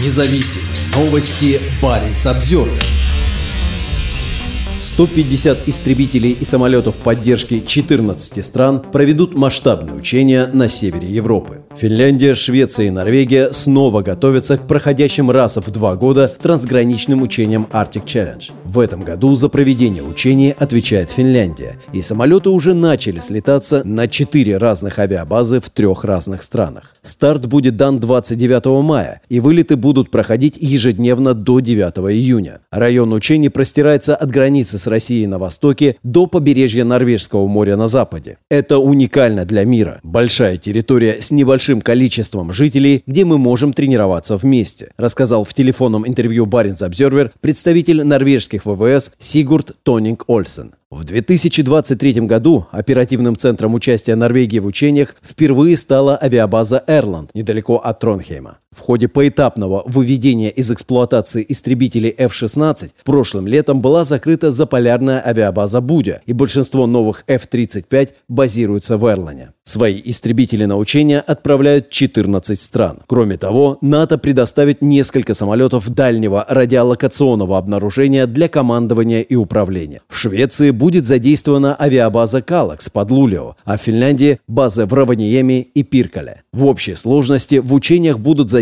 Независимые новости. Барин обзервер 150 истребителей и самолетов поддержки 14 стран проведут масштабные учения на севере Европы. Финляндия, Швеция и Норвегия снова готовятся к проходящим раз в два года трансграничным учениям Arctic Challenge. В этом году за проведение учений отвечает Финляндия, и самолеты уже начали слетаться на четыре разных авиабазы в трех разных странах. Старт будет дан 29 мая, и вылеты будут проходить ежедневно до 9 июня. Район учений простирается от границы с Россией на востоке до побережья Норвежского моря на западе. Это уникально для мира. Большая территория с небольшим количеством жителей, где мы можем тренироваться вместе, рассказал в телефонном интервью Баренц Обзервер представитель норвежских ВВС Сигурд Тонинг Ольсен. В 2023 году оперативным центром участия Норвегии в учениях впервые стала авиабаза Эрланд недалеко от Тронхейма. В ходе поэтапного выведения из эксплуатации истребителей F-16 прошлым летом была закрыта заполярная авиабаза Будя, и большинство новых F-35 базируются в Эрлане. Свои истребители на учения отправляют 14 стран. Кроме того, НАТО предоставит несколько самолетов дальнего радиолокационного обнаружения для командования и управления. В Швеции будет задействована авиабаза «Калакс» под Лулио, а в Финляндии – базы в Раваниеме и Пиркале. В общей сложности в учениях будут задействованы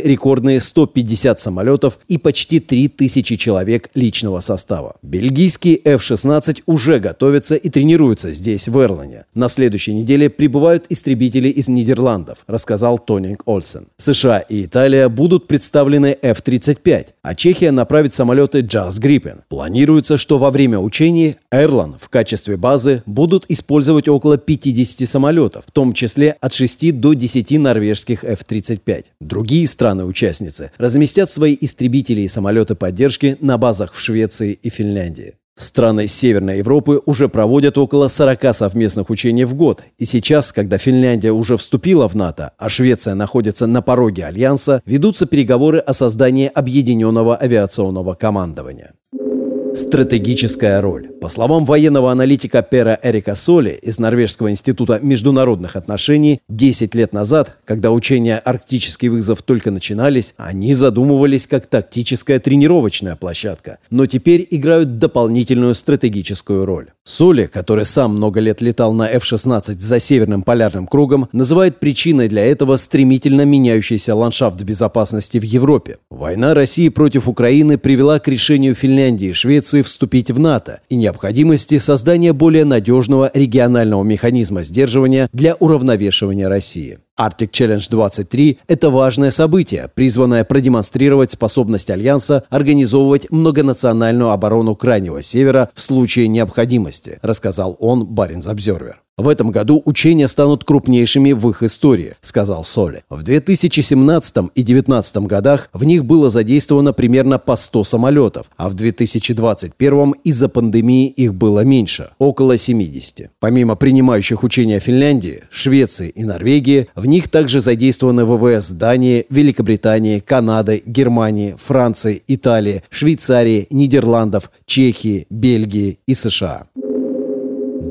рекордные 150 самолетов и почти 3000 человек личного состава. Бельгийский F-16 уже готовится и тренируется здесь, в Эрлане. На следующей неделе прибывают истребители из Нидерландов, рассказал Тонинг Ольсен. США и Италия будут представлены F-35, а Чехия направит самолеты Jazz Gripen. Планируется, что во время учений Эрлан в качестве базы будут использовать около 50 самолетов, в том числе от 6 до 10 норвежских F-35. Другие страны-участницы разместят свои истребители и самолеты поддержки на базах в Швеции и Финляндии. Страны Северной Европы уже проводят около 40 совместных учений в год. И сейчас, когда Финляндия уже вступила в НАТО, а Швеция находится на пороге Альянса, ведутся переговоры о создании объединенного авиационного командования. Стратегическая роль. По словам военного аналитика Пера Эрика Соли из Норвежского института международных отношений, 10 лет назад, когда учения «Арктический вызов» только начинались, они задумывались как тактическая тренировочная площадка, но теперь играют дополнительную стратегическую роль. Соли, который сам много лет летал на F-16 за Северным полярным кругом, называет причиной для этого стремительно меняющийся ландшафт безопасности в Европе. Война России против Украины привела к решению Финляндии и Швеции вступить в НАТО и необходимости создания более надежного регионального механизма сдерживания для уравновешивания России. Arctic Challenge 23 – это важное событие, призванное продемонстрировать способность Альянса организовывать многонациональную оборону Крайнего Севера в случае необходимости, рассказал он Баринс Обзервер. В этом году учения станут крупнейшими в их истории, сказал Соли. В 2017 и 2019 годах в них было задействовано примерно по 100 самолетов, а в 2021 из-за пандемии их было меньше, около 70. Помимо принимающих учения Финляндии, Швеции и Норвегии, в них также задействованы ВВС Дании, Великобритании, Канады, Германии, Франции, Италии, Швейцарии, Нидерландов, Чехии, Бельгии и США.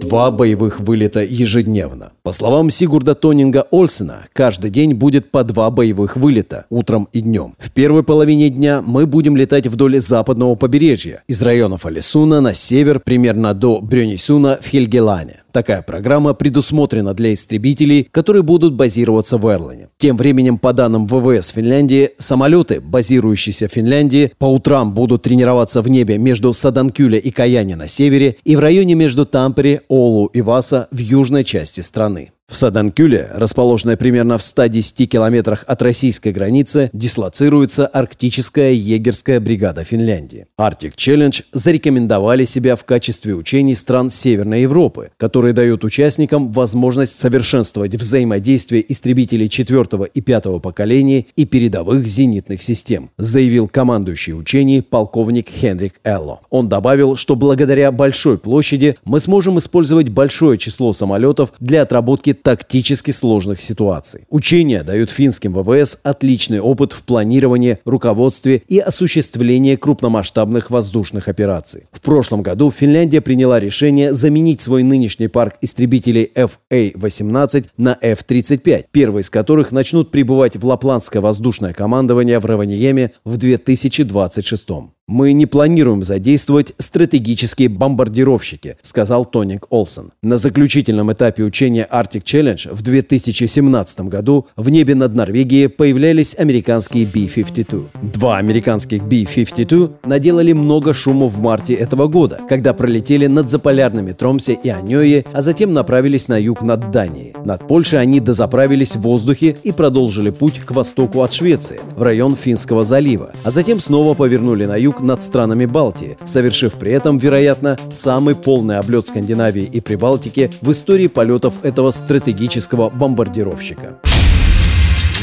Два боевых вылета ежедневно. По словам Сигурда Тонинга Ольсена, каждый день будет по два боевых вылета, утром и днем. В первой половине дня мы будем летать вдоль западного побережья, из районов Алисуна на север примерно до Брюнисуна в Хельгелане. Такая программа предусмотрена для истребителей, которые будут базироваться в Эрлане. Тем временем, по данным ВВС Финляндии, самолеты, базирующиеся в Финляндии, по утрам будут тренироваться в небе между Саданкюля и Каяне на севере и в районе между Тампере, Олу и Васа в южной части страны. В Саданкюле, расположенной примерно в 110 километрах от российской границы, дислоцируется арктическая егерская бригада Финляндии. Arctic Challenge зарекомендовали себя в качестве учений стран Северной Европы, которые дают участникам возможность совершенствовать взаимодействие истребителей 4 и 5 поколений и передовых зенитных систем, заявил командующий учений полковник Хенрик Элло. Он добавил, что благодаря большой площади мы сможем использовать большое число самолетов для отработки тактически сложных ситуаций. Учения дают финским ВВС отличный опыт в планировании, руководстве и осуществлении крупномасштабных воздушных операций. В прошлом году Финляндия приняла решение заменить свой нынешний парк истребителей FA-18 на F-35, первый из которых начнут прибывать в Лапландское воздушное командование в Раваньеме в 2026 «Мы не планируем задействовать стратегические бомбардировщики», сказал Тоник Олсен. На заключительном этапе учения Arctic Challenge в 2017 году в небе над Норвегией появлялись американские B-52. Два американских B-52 наделали много шума в марте этого года, когда пролетели над заполярными Тромсе и Аньое, а затем направились на юг над Данией. Над Польшей они дозаправились в воздухе и продолжили путь к востоку от Швеции, в район Финского залива, а затем снова повернули на юг юг над странами Балтии, совершив при этом, вероятно, самый полный облет Скандинавии и Прибалтики в истории полетов этого стратегического бомбардировщика.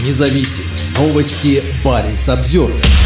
Независимые новости Баренц Обзервер.